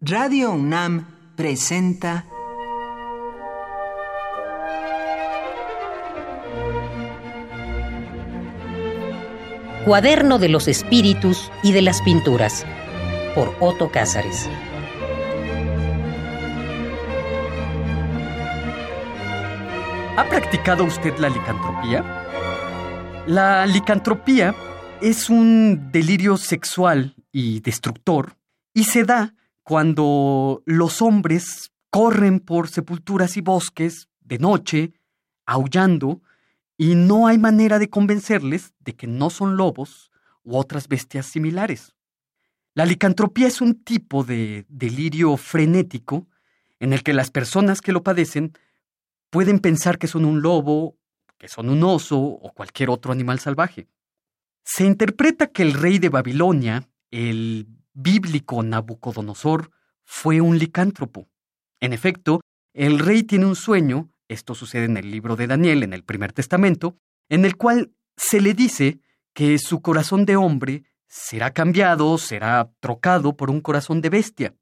Radio UNAM presenta Cuaderno de los Espíritus y de las Pinturas por Otto Cázares. ¿Ha practicado usted la licantropía? La licantropía es un delirio sexual y destructor y se da cuando los hombres corren por sepulturas y bosques de noche, aullando, y no hay manera de convencerles de que no son lobos u otras bestias similares. La licantropía es un tipo de delirio frenético en el que las personas que lo padecen pueden pensar que son un lobo, que son un oso o cualquier otro animal salvaje. Se interpreta que el rey de Babilonia, el bíblico Nabucodonosor, fue un licántropo. En efecto, el rey tiene un sueño, esto sucede en el libro de Daniel, en el primer testamento, en el cual se le dice que su corazón de hombre será cambiado, será trocado por un corazón de bestia.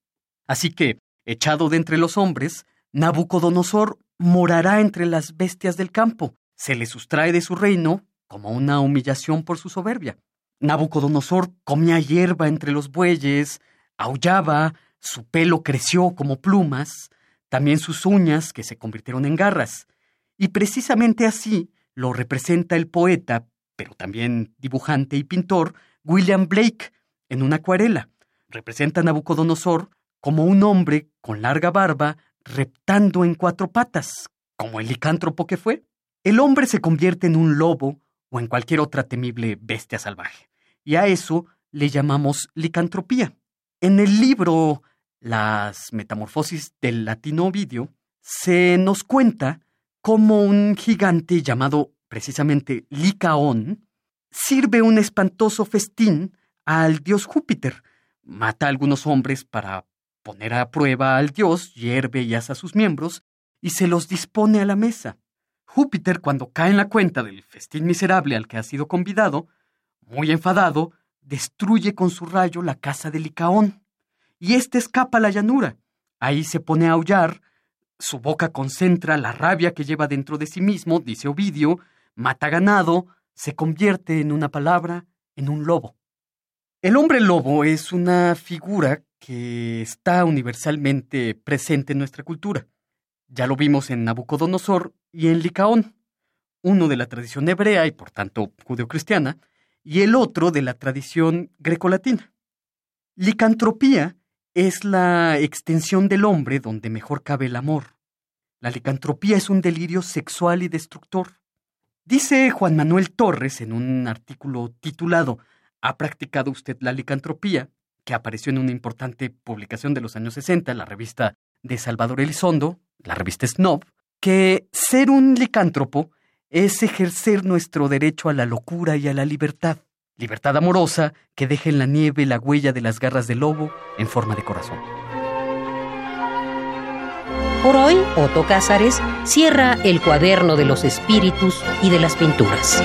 Así que, echado de entre los hombres, Nabucodonosor morará entre las bestias del campo, se le sustrae de su reino como una humillación por su soberbia. Nabucodonosor comía hierba entre los bueyes, aullaba, su pelo creció como plumas, también sus uñas que se convirtieron en garras. Y precisamente así lo representa el poeta, pero también dibujante y pintor, William Blake, en una acuarela. Representa a Nabucodonosor como un hombre con larga barba reptando en cuatro patas, como el licántropo que fue. El hombre se convierte en un lobo o en cualquier otra temible bestia salvaje, y a eso le llamamos licantropía. En el libro Las Metamorfosis del Latino Ovidio se nos cuenta cómo un gigante llamado precisamente Licaón sirve un espantoso festín al dios Júpiter, mata a algunos hombres para poner a prueba al dios, hierve y asa a sus miembros, y se los dispone a la mesa. Júpiter, cuando cae en la cuenta del festín miserable al que ha sido convidado, muy enfadado, destruye con su rayo la casa de Licaón, y éste escapa a la llanura. Ahí se pone a aullar, su boca concentra la rabia que lleva dentro de sí mismo, dice Ovidio, mata ganado, se convierte en una palabra, en un lobo. El hombre lobo es una figura que está universalmente presente en nuestra cultura. Ya lo vimos en Nabucodonosor y en Licaón, uno de la tradición hebrea y por tanto judeocristiana, y el otro de la tradición grecolatina. Licantropía es la extensión del hombre donde mejor cabe el amor. La licantropía es un delirio sexual y destructor. Dice Juan Manuel Torres en un artículo titulado ¿Ha practicado usted la licantropía? que apareció en una importante publicación de los años 60, la revista de Salvador Elizondo, la revista Snob, que ser un licántropo es ejercer nuestro derecho a la locura y a la libertad. Libertad amorosa que deja en la nieve la huella de las garras del lobo en forma de corazón. Por hoy, Otto Cázares cierra el cuaderno de los espíritus y de las pinturas.